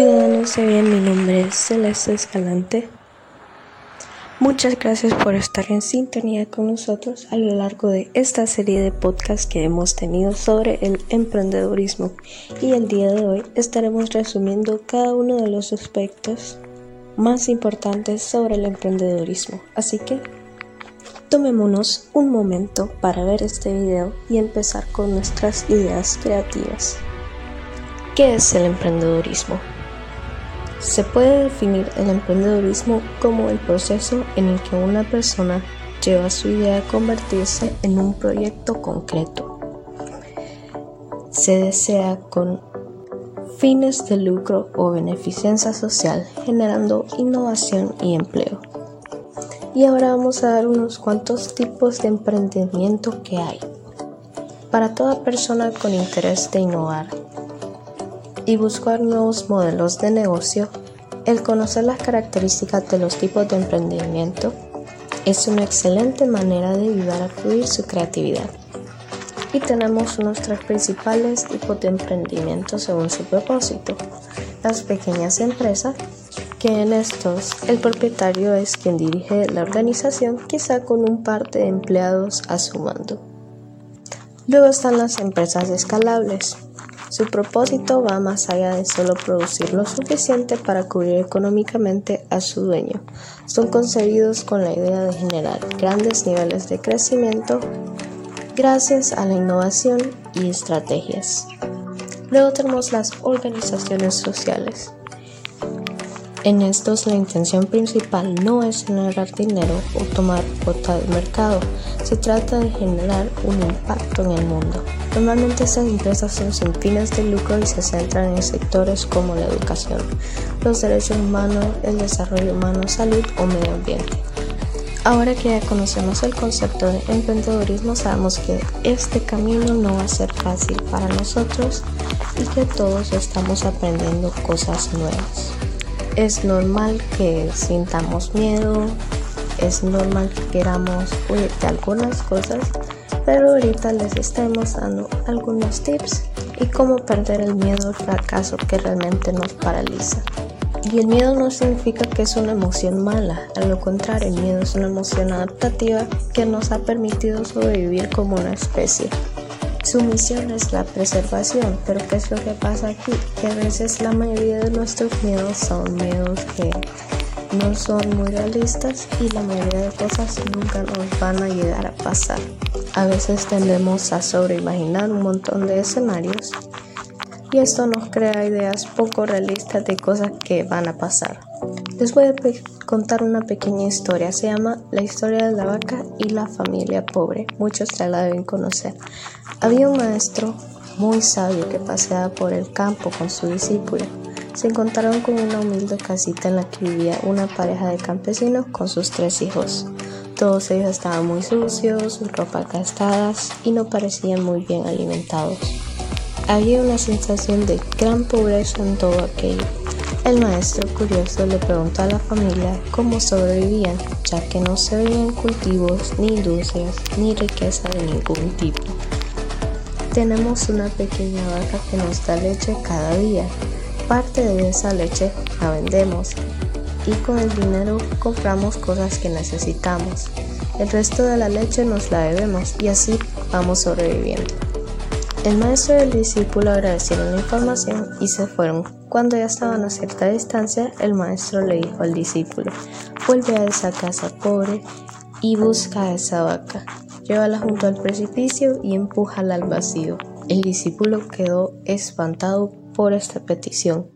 Ciudadanos bien, mi nombre es Celeste Escalante. Muchas gracias por estar en sintonía con nosotros a lo largo de esta serie de podcasts que hemos tenido sobre el emprendedorismo y el día de hoy estaremos resumiendo cada uno de los aspectos más importantes sobre el emprendedorismo. Así que tomémonos un momento para ver este video y empezar con nuestras ideas creativas. ¿Qué es el emprendedorismo? Se puede definir el emprendedorismo como el proceso en el que una persona lleva su idea a convertirse en un proyecto concreto. Se desea con fines de lucro o beneficencia social, generando innovación y empleo. Y ahora vamos a dar unos cuantos tipos de emprendimiento que hay. Para toda persona con interés de innovar, y buscar nuevos modelos de negocio, el conocer las características de los tipos de emprendimiento es una excelente manera de ayudar a fluir su creatividad. Y tenemos unos tres principales tipos de emprendimiento según su propósito. Las pequeñas empresas, que en estos el propietario es quien dirige la organización, quizá con un par de empleados a su mando. Luego están las empresas escalables, su propósito va más allá de solo producir lo suficiente para cubrir económicamente a su dueño. Son concebidos con la idea de generar grandes niveles de crecimiento gracias a la innovación y estrategias. Luego tenemos las organizaciones sociales. En estos la intención principal no es generar dinero o tomar cuota del mercado, se trata de generar un impacto en el mundo. Normalmente estas empresas son sin fines de lucro y se centran en sectores como la educación, los derechos humanos, el desarrollo humano, salud o medio ambiente. Ahora que ya conocemos el concepto de emprendedorismo, sabemos que este camino no va a ser fácil para nosotros y que todos estamos aprendiendo cosas nuevas es normal que sintamos miedo, es normal que queramos huir de algunas cosas, pero ahorita les estamos dando algunos tips y cómo perder el miedo al fracaso que realmente nos paraliza. Y el miedo no significa que es una emoción mala, a lo contrario, el miedo es una emoción adaptativa que nos ha permitido sobrevivir como una especie. Su misión es la preservación, pero ¿qué es lo que pasa aquí? Que a veces la mayoría de nuestros miedos son miedos que no son muy realistas y la mayoría de cosas nunca nos van a llegar a pasar. A veces tendemos a sobreimaginar un montón de escenarios y esto nos crea ideas poco realistas de cosas que van a pasar. Les voy a contar una pequeña historia. Se llama La historia de la vaca y la familia pobre. Muchos ya la deben conocer. Había un maestro muy sabio que paseaba por el campo con su discípulo. Se encontraron con una humilde casita en la que vivía una pareja de campesinos con sus tres hijos. Todos ellos estaban muy sucios, sus ropas gastadas y no parecían muy bien alimentados. Había una sensación de gran pobreza en todo aquello. El maestro curioso le preguntó a la familia cómo sobrevivían, ya que no se veían cultivos, ni industrias, ni riqueza de ningún tipo. Tenemos una pequeña vaca que nos da leche cada día. Parte de esa leche la vendemos y con el dinero compramos cosas que necesitamos. El resto de la leche nos la bebemos y así vamos sobreviviendo. El maestro y el discípulo agradecieron la información y se fueron. Cuando ya estaban a cierta distancia, el maestro le dijo al discípulo, vuelve a esa casa pobre y busca a esa vaca. Llévala junto al precipicio y empújala al vacío. El discípulo quedó espantado por esta petición.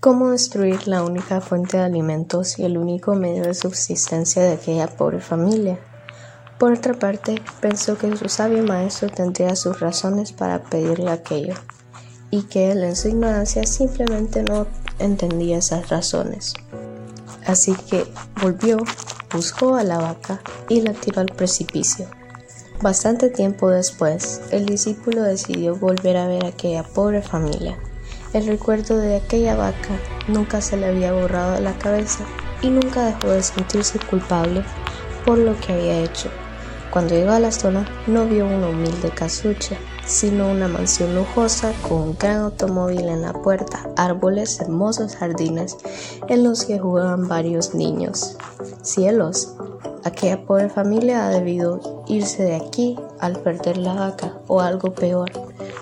¿Cómo destruir la única fuente de alimentos y el único medio de subsistencia de aquella pobre familia? Por otra parte, pensó que su sabio maestro tendría sus razones para pedirle aquello, y que él en su ignorancia simplemente no entendía esas razones. Así que volvió, buscó a la vaca y la tiró al precipicio. Bastante tiempo después, el discípulo decidió volver a ver a aquella pobre familia. El recuerdo de aquella vaca nunca se le había borrado de la cabeza y nunca dejó de sentirse culpable por lo que había hecho. Cuando llegó a la zona no vio una humilde casucha, sino una mansión lujosa con un gran automóvil en la puerta, árboles, hermosos jardines en los que jugaban varios niños. Cielos, aquella pobre familia ha debido irse de aquí al perder la vaca o algo peor,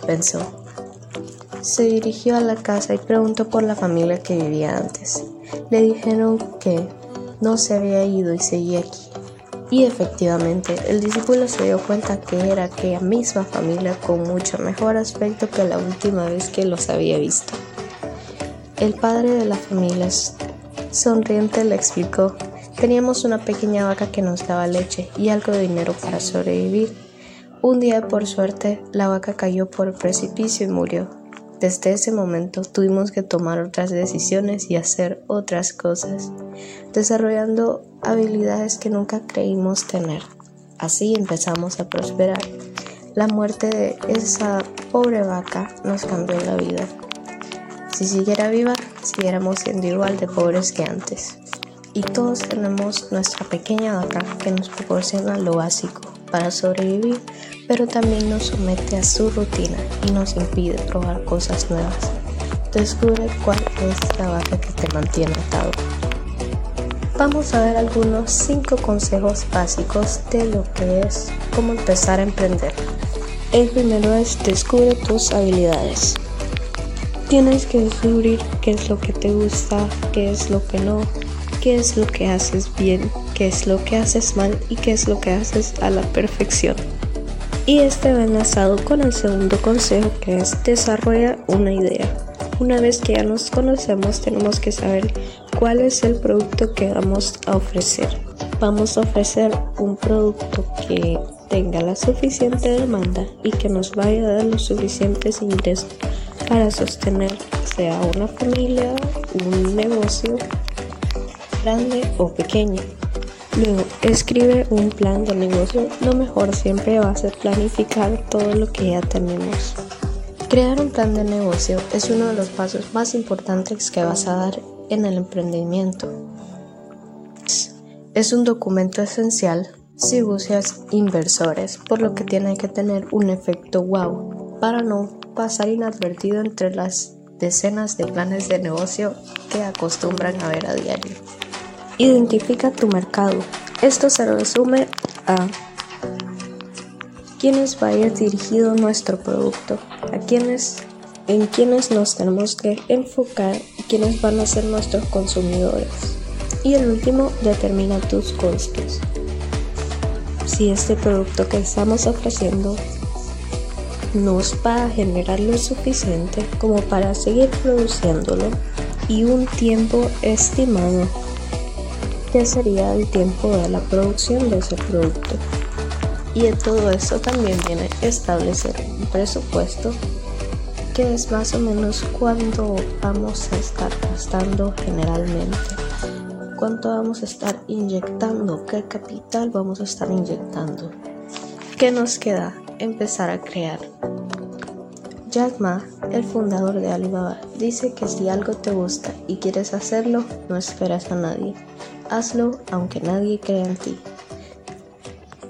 pensó. Se dirigió a la casa y preguntó por la familia que vivía antes. Le dijeron que no se había ido y seguía aquí. Y efectivamente, el discípulo se dio cuenta que era aquella misma familia con mucho mejor aspecto que la última vez que los había visto. El padre de la familia, sonriente, le explicó, teníamos una pequeña vaca que nos daba leche y algo de dinero para sobrevivir. Un día, por suerte, la vaca cayó por el precipicio y murió. Desde ese momento tuvimos que tomar otras decisiones y hacer otras cosas, desarrollando habilidades que nunca creímos tener. Así empezamos a prosperar. La muerte de esa pobre vaca nos cambió la vida. Si siguiera viva, siguiéramos siendo igual de pobres que antes. Y todos tenemos nuestra pequeña vaca que nos proporciona lo básico para sobrevivir, pero también nos somete a su rutina y nos impide probar cosas nuevas. Descubre cuál es la vaca que te mantiene atado. Vamos a ver algunos 5 consejos básicos de lo que es cómo empezar a emprender. El primero es descubre tus habilidades. Tienes que descubrir qué es lo que te gusta, qué es lo que no, qué es lo que haces bien, qué es lo que haces mal y qué es lo que haces a la perfección. Y este va enlazado con el segundo consejo que es desarrolla una idea. Una vez que ya nos conocemos tenemos que saber cuál es el producto que vamos a ofrecer. Vamos a ofrecer un producto que tenga la suficiente demanda y que nos vaya a dar los suficientes ingresos para sostener sea una familia, un negocio grande o pequeño. Luego, escribe un plan de negocio. Lo mejor siempre va a ser planificar todo lo que ya tenemos. Crear un plan de negocio es uno de los pasos más importantes que vas a dar en el emprendimiento. Es un documento esencial si buscas inversores, por lo que tiene que tener un efecto wow para no pasar inadvertido entre las decenas de planes de negocio que acostumbran a ver a diario. Identifica tu mercado. Esto se resume a quiénes va a ir dirigido nuestro producto, a quiénes, en quiénes nos tenemos que enfocar y quiénes van a ser nuestros consumidores. Y el último, determina tus costos. Si este producto que estamos ofreciendo nos va a generar lo suficiente como para seguir produciéndolo y un tiempo estimado que sería el tiempo de la producción de ese producto. Y de todo esto también viene establecer un presupuesto que es más o menos cuánto vamos a estar gastando generalmente, cuánto vamos a estar inyectando, qué capital vamos a estar inyectando. ¿Qué nos queda? Empezar a crear. Jack Ma, el fundador de Alibaba, dice que si algo te gusta y quieres hacerlo, no esperas a nadie. Hazlo aunque nadie crea en ti.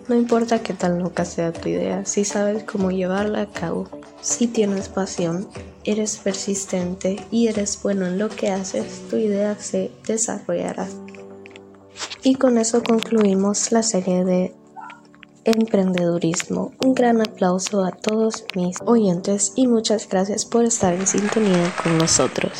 No importa qué tan loca sea tu idea, si sabes cómo llevarla a cabo, si tienes pasión, eres persistente y eres bueno en lo que haces, tu idea se desarrollará. Y con eso concluimos la serie de emprendedurismo. Un gran aplauso a todos mis oyentes y muchas gracias por estar en sintonía con nosotros.